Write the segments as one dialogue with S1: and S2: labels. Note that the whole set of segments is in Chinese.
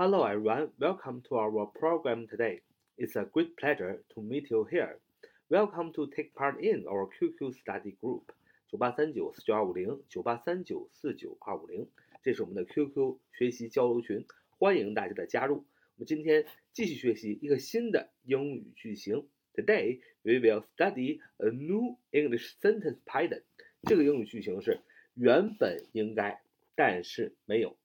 S1: Hello everyone, welcome to our program today. It's a great pleasure to meet you here. Welcome to take part in our QQ study group. 九八三九四九二五零九八三九四九二五零，这是我们的 QQ 学习交流群，欢迎大家的加入。我们今天继续学习一个新的英语句型。Today we will study a new English sentence pattern. 这个英语句型是原本应该，但是没有。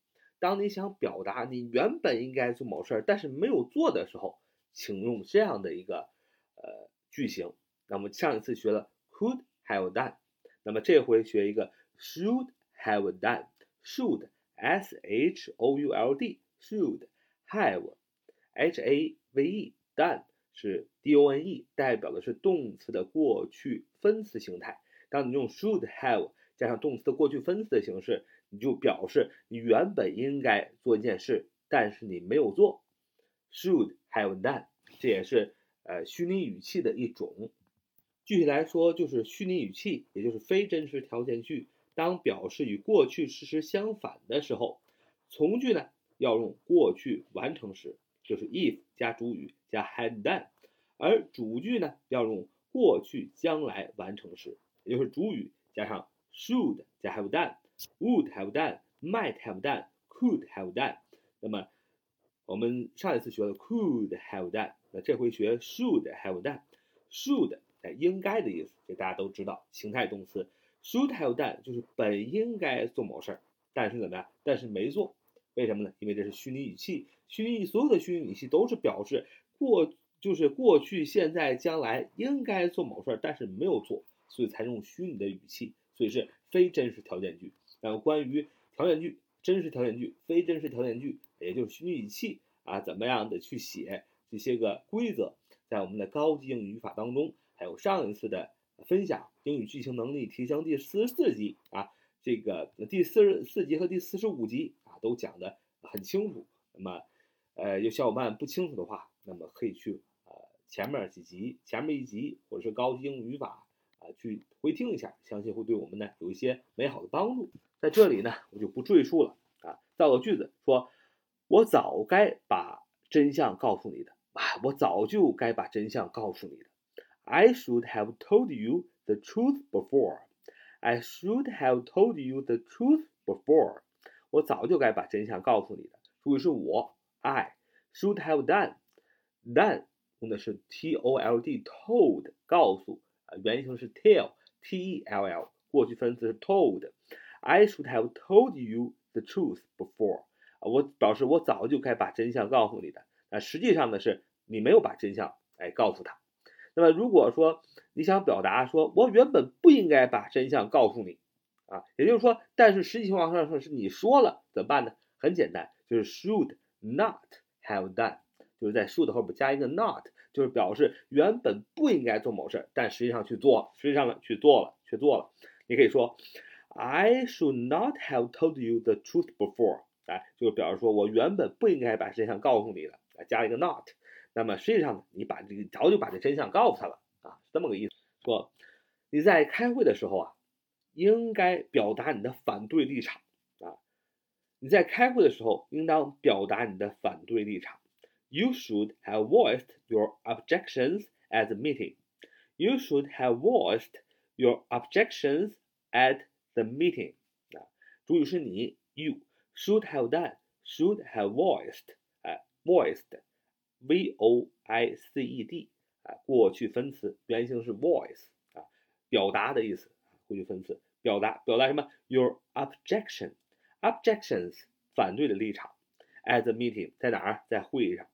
S1: 当你想表达你原本应该做某事儿，但是没有做的时候，请用这样的一个呃句型。那么上一次学了 could have done，那么这回学一个 should have done，should s h o u l d should have h a v e done 是 d o n e，代表的是动词的过去分词形态。当你用 should have 加上动词的过去分词的形式。你就表示你原本应该做一件事，但是你没有做，should have done，这也是呃虚拟语气的一种。具体来说，就是虚拟语气，也就是非真实条件句。当表示与过去事实相反的时候，从句呢要用过去完成时，就是 if 加主语加 had done，而主句呢要用过去将来完成时，也就是主语加上 should 加 have done。Would have done, might have done, could have done。那么我们上一次学了 could have done，那这回学 should have done。should 哎，应该的意思，这大家都知道，形态动词。should have done 就是本应该做某事儿，但是怎么样？但是没做。为什么呢？因为这是虚拟语气，虚拟所有的虚拟语气都是表示过，就是过去、现在、将来应该做某事儿，但是没有做，所以才用虚拟的语气，所以是非真实条件句。然后关于条件句、真实条件句、非真实条件句，也就是虚拟语气啊，怎么样的去写这些个规则，在我们的高级英语语法当中，还有上一次的分享英语句型能力提升第四十四集啊，这个第四十四集和第四十五集啊都讲的很清楚。那么，呃，有小伙伴不清楚的话，那么可以去呃前面几集、前面一集，或者是高级英语语法啊去回听一下，相信会对我们呢有一些美好的帮助。在这里呢，我就不赘述了啊。造个句子说：“我早该把真相告诉你的啊，我早就该把真相告诉你的。”I should have told you the truth before. I should have told you the truth before. 我早就该把真相告诉你的。注意是我，I should have done. Done 用的是 t o l d told 告诉原型是 tell t e l l 过去分词是 told。I should have told you the truth before。我表示我早就该把真相告诉你的。那实际上呢，是你没有把真相哎告诉他。那么如果说你想表达说我原本不应该把真相告诉你啊，也就是说，但是实际情况上说是你说了，怎么办呢？很简单，就是 should not have done，就是在 should 后边加一个 not，就是表示原本不应该做某事，但实际上去做，实际上呢去做了，去做了。你可以说。I should not have told you the truth before，哎，就是表示说我原本不应该把真相告诉你的，啊，加了一个 not，那么实际上呢你把这个早就把这真相告诉他了，啊，是这么个意思。说你在开会的时候啊，应该表达你的反对立场，啊，你在开会的时候应当表达你的反对立场。You should have voiced your objections at the meeting. You should have voiced your objections at The meeting 啊，主语是你，you should have done, should have voiced，哎，voiced，v o i c e d，啊，过去分词，原型是 voice，啊，表达的意思，过去分词，表达，表达什么？Your objection，objections，反对的立场，at the meeting，在哪儿？在会议上。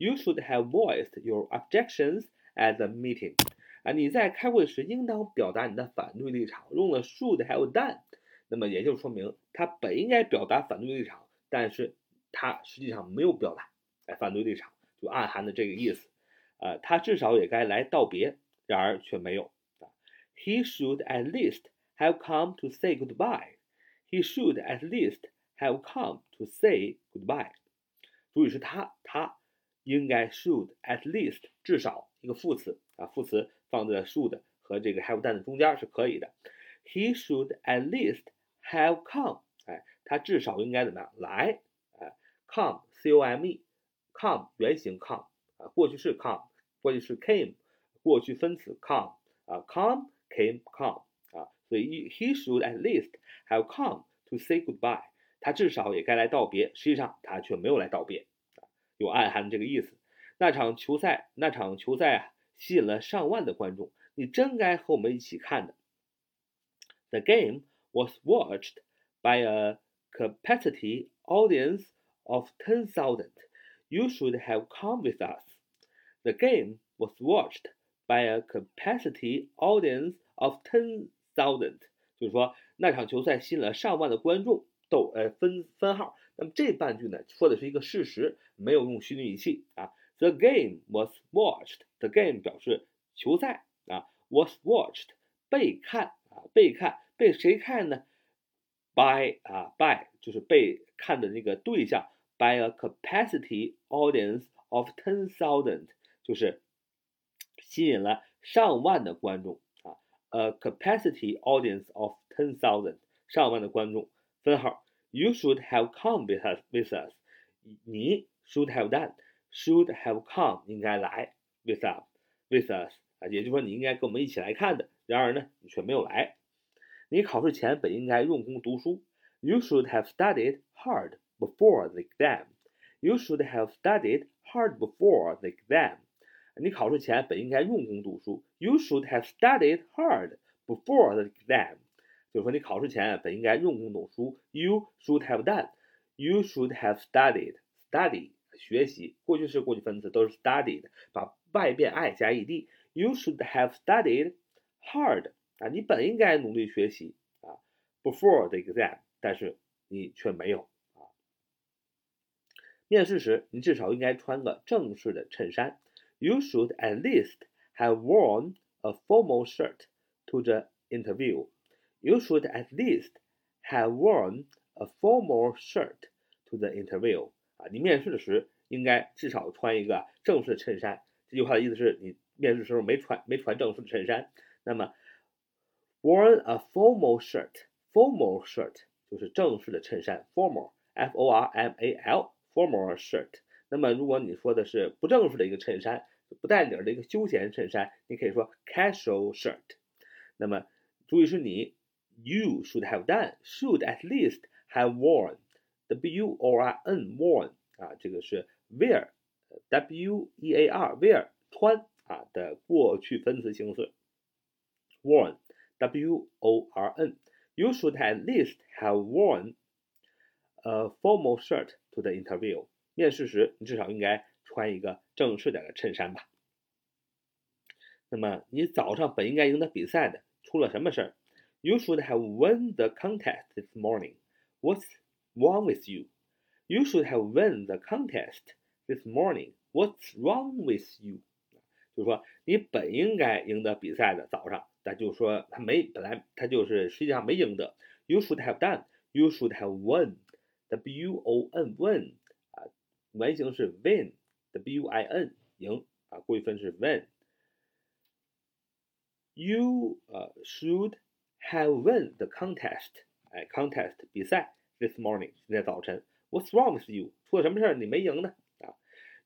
S1: You should have voiced your objections at the meeting。啊，你在开会时应当表达你的反对立场，用了 should have done，那么也就说明他本应该表达反对立场，但是他实际上没有表达哎反对立场，就暗含的这个意思。呃，他至少也该来道别，然而却没有。He should at least have come to say goodbye. He should at least have come to say goodbye. 主语是他，他应该 should at least 至少一个副词啊，副词。放在 should 和这个 have done 的中间是可以的。He should at least have come，哎，他至少应该怎么样来？哎，come c o m e，come 原形 come 啊，过去式 come，过去式 came，过去分词 come 啊，come came come 啊，所以 he should at least have come to say goodbye，他至少也该来道别，实际上他却没有来道别，有暗含这个意思。那场球赛，那场球赛啊，吸引了上万的观众，你真该和我们一起看的。The game was watched by a capacity audience of ten thousand. You should have come with us. The game was watched by a capacity audience of ten thousand. 就是说，那场球赛吸引了上万的观众。逗，呃，分分号。那么这半句呢，说的是一个事实，没有用虚拟语气啊。The game was watched. The game 表示球赛啊，was watched 被看啊，被看被谁看呢？By 啊，by 就是被看的那个对象，by a capacity audience of ten thousand 就是吸引了上万的观众啊，a capacity audience of ten thousand 上万的观众。分号 ，You should have come with us with us，你 should have done should have come 应该来 with us with us 啊，也就是说你应该跟我们一起来看的。然而呢，你却没有来。你考试前本应该用功读书。You should have studied hard before the exam. You should have studied hard before the exam. 你考试前本应该用功读书。You should have studied hard before the exam. 就是说你考试前本应该用功读书。You should have done. You should have studied. Study 学习，过去式、过去分词都是 studied，把外变 i 加 ed。You should have studied hard. 啊，你本应该努力学习啊，before the exam，但是你却没有啊。面试时，你至少应该穿个正式的衬衫。You should at least have worn a formal shirt to the interview. You should at least have worn a formal shirt to the interview. 啊，你面试的时应该至少穿一个正式的衬衫。这句话的意思是你面试时候没穿没穿正式的衬衫。那么 worn a formal shirt. Formal shirt 就是正式的衬衫，formal f o r m a l formal shirt。那么如果你说的是不正式的一个衬衫，不带领的一个休闲衬衫，你可以说 casual shirt。那么注意是你 ，you should have done should at least have worn w o r n worn 啊，这个是 wear w e a r wear 穿啊的过去分词形式 worn。W O R N. You should at least have worn a formal shirt to the interview. 面试时，你至少应该穿一个正式点的衬衫吧。那么，你早上本应该赢得比赛的，出了什么事儿 ？You should have won the contest this morning. What's wrong with you? You should have won the contest this morning. What's wrong with you? 就是说，你本应该赢得比赛的早上。那就是说他没本来他就是实际上没赢得。You should have done. You should have won. W O N win 啊，原型是 win. W I N 赢啊，过去分是 win. You 呃 should have won the contest. 哎，contest 比赛 this morning 今天早晨。What's wrong with you？出了什么事儿你没赢呢？啊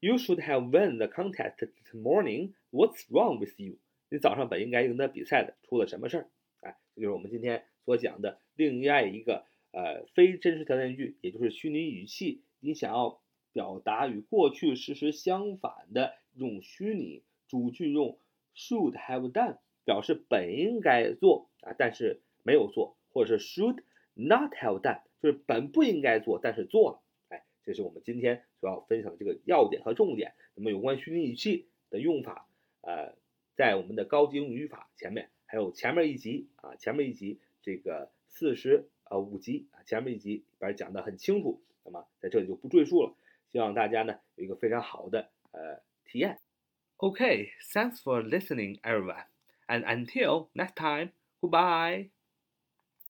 S1: ，You should have won the contest this morning. What's wrong with you？你早上本应该赢得比赛的，出了什么事儿？哎，这就是我们今天所讲的另外一个呃非真实条件句，也就是虚拟语气。你想要表达与过去事实相反的用虚拟主句用 should have done 表示本应该做啊，但是没有做，或者是 should not have done 就是本不应该做，但是做了。哎，这是我们今天所要分享的这个要点和重点。那么有关虚拟语气的用法，呃。在我们的高级英语法前面，还有前面一集啊，前面一集这个四十呃五集啊，前面一集里边讲的很清楚，那么在这里就不赘述了。希望大家呢有一个非常好的呃体验。OK，thanks for listening, everyone, and until next time, goodbye.